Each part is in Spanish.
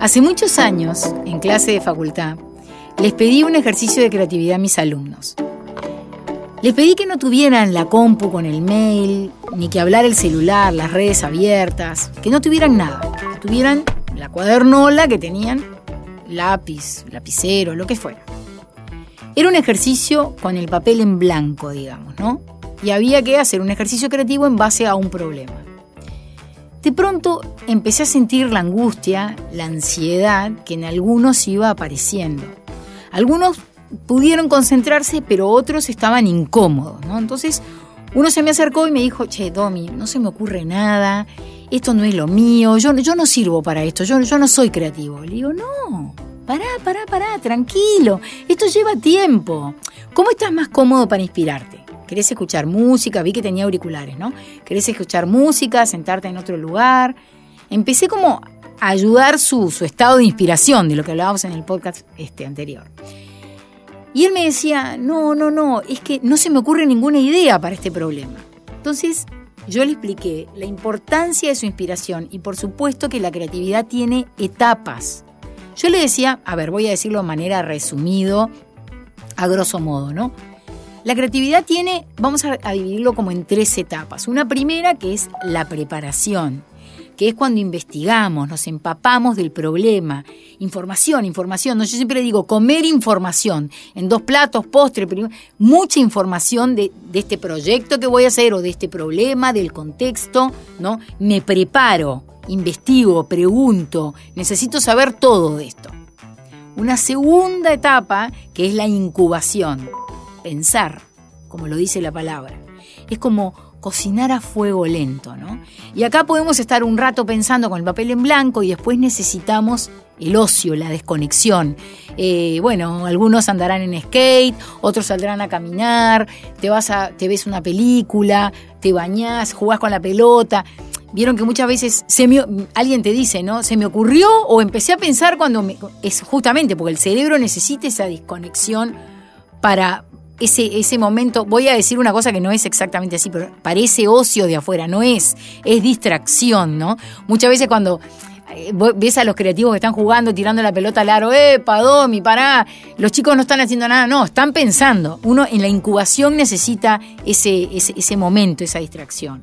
Hace muchos años, en clase de facultad, les pedí un ejercicio de creatividad a mis alumnos. Les pedí que no tuvieran la compu con el mail, ni que hablar el celular, las redes abiertas, que no tuvieran nada, que tuvieran la cuadernola que tenían, lápiz, lapicero, lo que fuera. Era un ejercicio con el papel en blanco, digamos, ¿no? Y había que hacer un ejercicio creativo en base a un problema. De pronto empecé a sentir la angustia, la ansiedad que en algunos iba apareciendo. Algunos pudieron concentrarse, pero otros estaban incómodos, ¿no? Entonces uno se me acercó y me dijo, che, Domi, no se me ocurre nada, esto no es lo mío, yo, yo no sirvo para esto, yo, yo no soy creativo. Le digo, no, pará, pará, pará, tranquilo, esto lleva tiempo. ¿Cómo estás más cómodo para inspirarte? Querés escuchar música, vi que tenía auriculares, ¿no? Querés escuchar música, sentarte en otro lugar. Empecé como a ayudar su, su estado de inspiración, de lo que hablábamos en el podcast este, anterior. Y él me decía, no, no, no, es que no se me ocurre ninguna idea para este problema. Entonces yo le expliqué la importancia de su inspiración y por supuesto que la creatividad tiene etapas. Yo le decía, a ver, voy a decirlo de manera resumido, a grosso modo, ¿no? La creatividad tiene, vamos a, dividirlo como en tres etapas. Una primera que es la preparación, que es cuando investigamos, nos empapamos del problema. Información, información. No, yo siempre digo comer información en dos platos, postre, mucha información de, de, este proyecto que voy a hacer o de este problema, del contexto, ¿no? Me preparo, investigo, pregunto, necesito saber todo de esto. Una segunda etapa que es la incubación pensar, como lo dice la palabra. Es como cocinar a fuego lento, ¿no? Y acá podemos estar un rato pensando con el papel en blanco y después necesitamos el ocio, la desconexión. Eh, bueno, algunos andarán en skate, otros saldrán a caminar, te vas a, te ves una película, te bañás, jugás con la pelota. Vieron que muchas veces se alguien te dice, ¿no? Se me ocurrió o empecé a pensar cuando es justamente porque el cerebro necesita esa desconexión para, ese, momento, voy a decir una cosa que no es exactamente así, pero parece ocio de afuera, no es, es distracción, ¿no? Muchas veces cuando eh, ves a los creativos que están jugando, tirando la pelota al aro, ¡epa, Domi, pará! Los chicos no están haciendo nada, no, están pensando. Uno en la incubación necesita ese, ese, ese momento, esa distracción.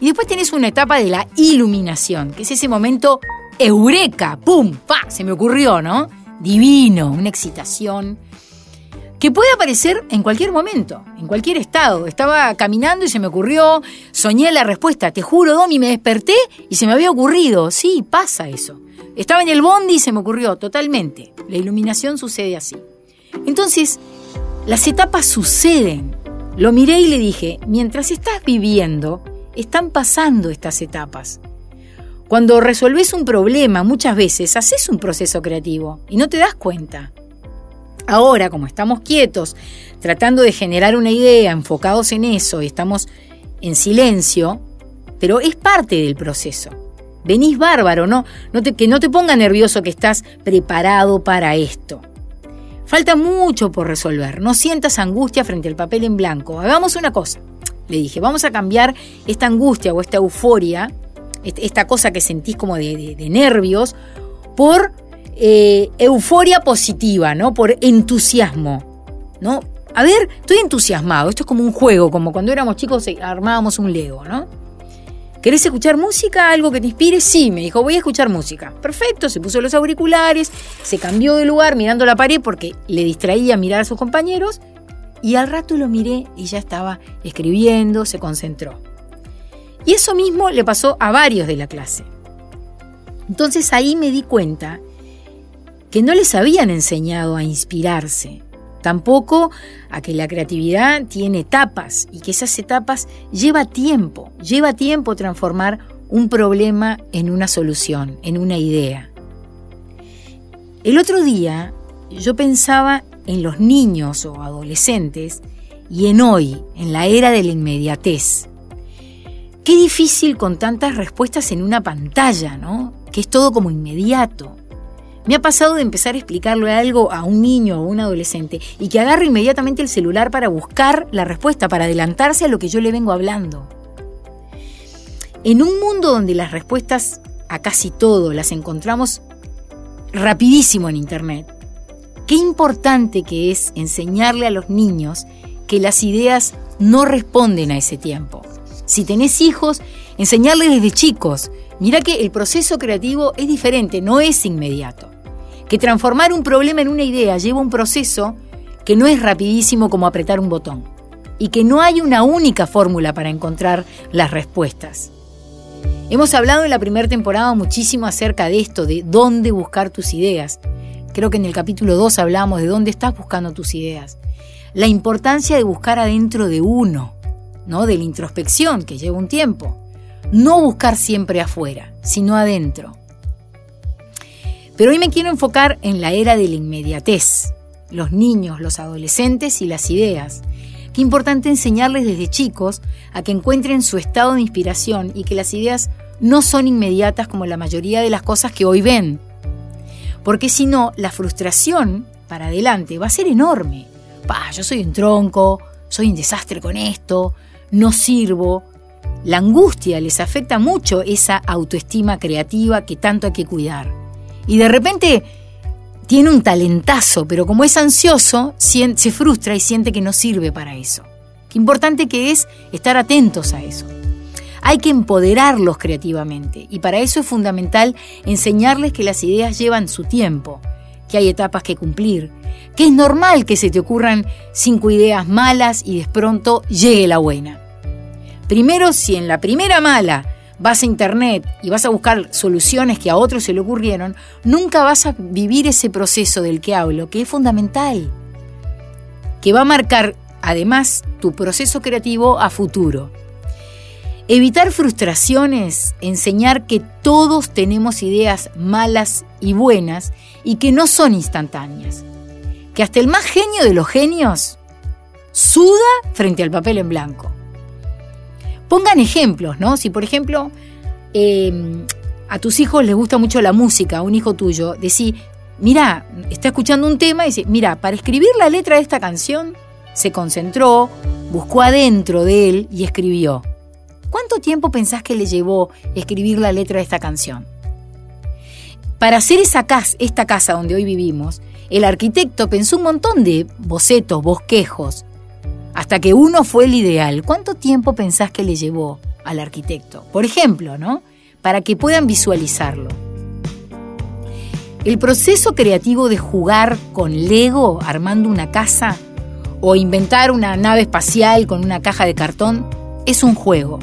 Y después tenés una etapa de la iluminación, que es ese momento eureka, ¡pum! ¡pa! Se me ocurrió, ¿no? Divino, una excitación que puede aparecer en cualquier momento, en cualquier estado. Estaba caminando y se me ocurrió, soñé la respuesta, te juro, Domi, me desperté y se me había ocurrido. Sí, pasa eso. Estaba en el bondi y se me ocurrió, totalmente. La iluminación sucede así. Entonces, las etapas suceden. Lo miré y le dije, mientras estás viviendo, están pasando estas etapas. Cuando resolves un problema, muchas veces haces un proceso creativo y no te das cuenta. Ahora, como estamos quietos, tratando de generar una idea, enfocados en eso, y estamos en silencio, pero es parte del proceso. Venís bárbaro, ¿no? que no te ponga nervioso que estás preparado para esto. Falta mucho por resolver. No sientas angustia frente al papel en blanco. Hagamos una cosa. Le dije, vamos a cambiar esta angustia o esta euforia, esta cosa que sentís como de, de nervios, por eh, euforia positiva, ¿no? Por entusiasmo, ¿no? A ver, estoy entusiasmado, esto es como un juego, como cuando éramos chicos eh, armábamos un Lego, ¿no? ¿Querés escuchar música? ¿Algo que te inspire? Sí, me dijo, voy a escuchar música. Perfecto, se puso los auriculares, se cambió de lugar mirando la pared porque le distraía mirar a sus compañeros y al rato lo miré y ya estaba escribiendo, se concentró. Y eso mismo le pasó a varios de la clase. Entonces ahí me di cuenta que no les habían enseñado a inspirarse, tampoco a que la creatividad tiene etapas y que esas etapas lleva tiempo, lleva tiempo transformar un problema en una solución, en una idea. El otro día yo pensaba en los niños o adolescentes y en hoy, en la era de la inmediatez. Qué difícil con tantas respuestas en una pantalla, ¿no? Que es todo como inmediato. Me ha pasado de empezar a explicarle algo a un niño o un adolescente y que agarre inmediatamente el celular para buscar la respuesta, para adelantarse a lo que yo le vengo hablando. En un mundo donde las respuestas a casi todo las encontramos rapidísimo en Internet, qué importante que es enseñarle a los niños que las ideas no responden a ese tiempo. Si tenés hijos, enseñarles desde chicos. Mira que el proceso creativo es diferente, no es inmediato. Que transformar un problema en una idea lleva un proceso que no es rapidísimo como apretar un botón. Y que no hay una única fórmula para encontrar las respuestas. Hemos hablado en la primera temporada muchísimo acerca de esto, de dónde buscar tus ideas. Creo que en el capítulo 2 hablamos de dónde estás buscando tus ideas. La importancia de buscar adentro de uno, ¿no? De la introspección, que lleva un tiempo. No buscar siempre afuera, sino adentro. Pero hoy me quiero enfocar en la era de la inmediatez, los niños, los adolescentes y las ideas. Qué importante enseñarles desde chicos a que encuentren su estado de inspiración y que las ideas no son inmediatas como la mayoría de las cosas que hoy ven. Porque si no, la frustración para adelante va a ser enorme. Pa, yo soy un tronco, soy un desastre con esto, no sirvo. La angustia les afecta mucho esa autoestima creativa que tanto hay que cuidar. Y de repente tiene un talentazo, pero como es ansioso, se frustra y siente que no sirve para eso. Qué importante que es estar atentos a eso. Hay que empoderarlos creativamente y para eso es fundamental enseñarles que las ideas llevan su tiempo, que hay etapas que cumplir, que es normal que se te ocurran cinco ideas malas y de pronto llegue la buena. Primero, si en la primera mala vas a internet y vas a buscar soluciones que a otros se le ocurrieron, nunca vas a vivir ese proceso del que hablo, que es fundamental, que va a marcar además tu proceso creativo a futuro. Evitar frustraciones, enseñar que todos tenemos ideas malas y buenas y que no son instantáneas. Que hasta el más genio de los genios suda frente al papel en blanco. Pongan ejemplos, ¿no? Si por ejemplo em, a tus hijos les gusta mucho la música, a un hijo tuyo, decís, mira, está escuchando un tema y dice, mira, para escribir la letra de esta canción, se concentró, buscó adentro de él y escribió. ¿Cuánto tiempo pensás que le llevó escribir la letra de esta canción? Para hacer esa casa, esta casa donde hoy vivimos, el arquitecto pensó un montón de bocetos, bosquejos, hasta que uno fue el ideal. ¿Cuánto tiempo pensás que le llevó al arquitecto? Por ejemplo, ¿no? Para que puedan visualizarlo. El proceso creativo de jugar con Lego armando una casa o inventar una nave espacial con una caja de cartón es un juego.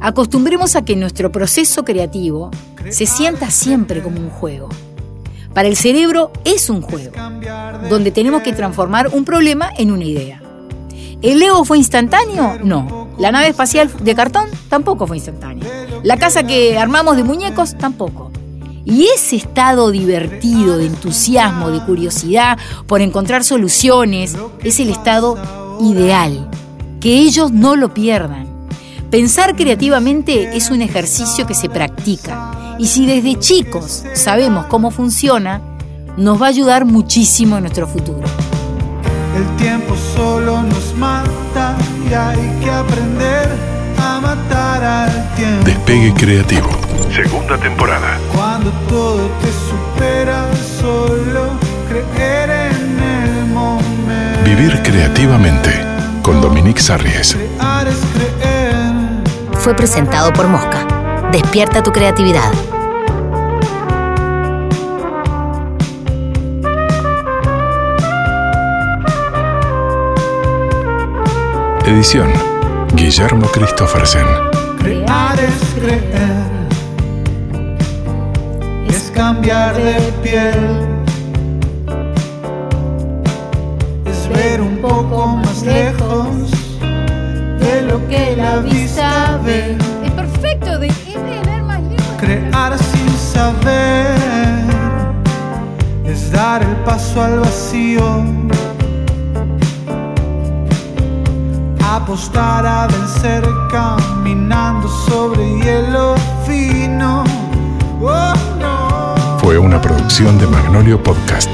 Acostumbremos a que nuestro proceso creativo se sienta siempre como un juego. Para el cerebro es un juego, donde tenemos que transformar un problema en una idea. ¿El Lego fue instantáneo? No. La nave espacial de cartón tampoco fue instantánea. La casa que armamos de muñecos tampoco. Y ese estado divertido, de entusiasmo, de curiosidad por encontrar soluciones, es el estado ideal. Que ellos no lo pierdan. Pensar creativamente es un ejercicio que se practica. Y si desde chicos sabemos cómo funciona, nos va a ayudar muchísimo en nuestro futuro. El tiempo solo nos mata y hay que aprender a matar al tiempo. Despegue Creativo. Segunda temporada. Cuando todo te supera, solo creer en el momento. Vivir creativamente con Dominique Sarries. Crear es creer. fue presentado por Mosca. Despierta tu creatividad. Edición Guillermo Christophersen. Crear es creer, es cambiar de piel, es ver un poco más lejos de lo que la vista ve. Es perfecto, de leer más lejos. Crear sin saber es dar el paso al vacío. Apostar a vencer caminando sobre hielo fino. Oh. Fue una producción de Magnolio Podcast.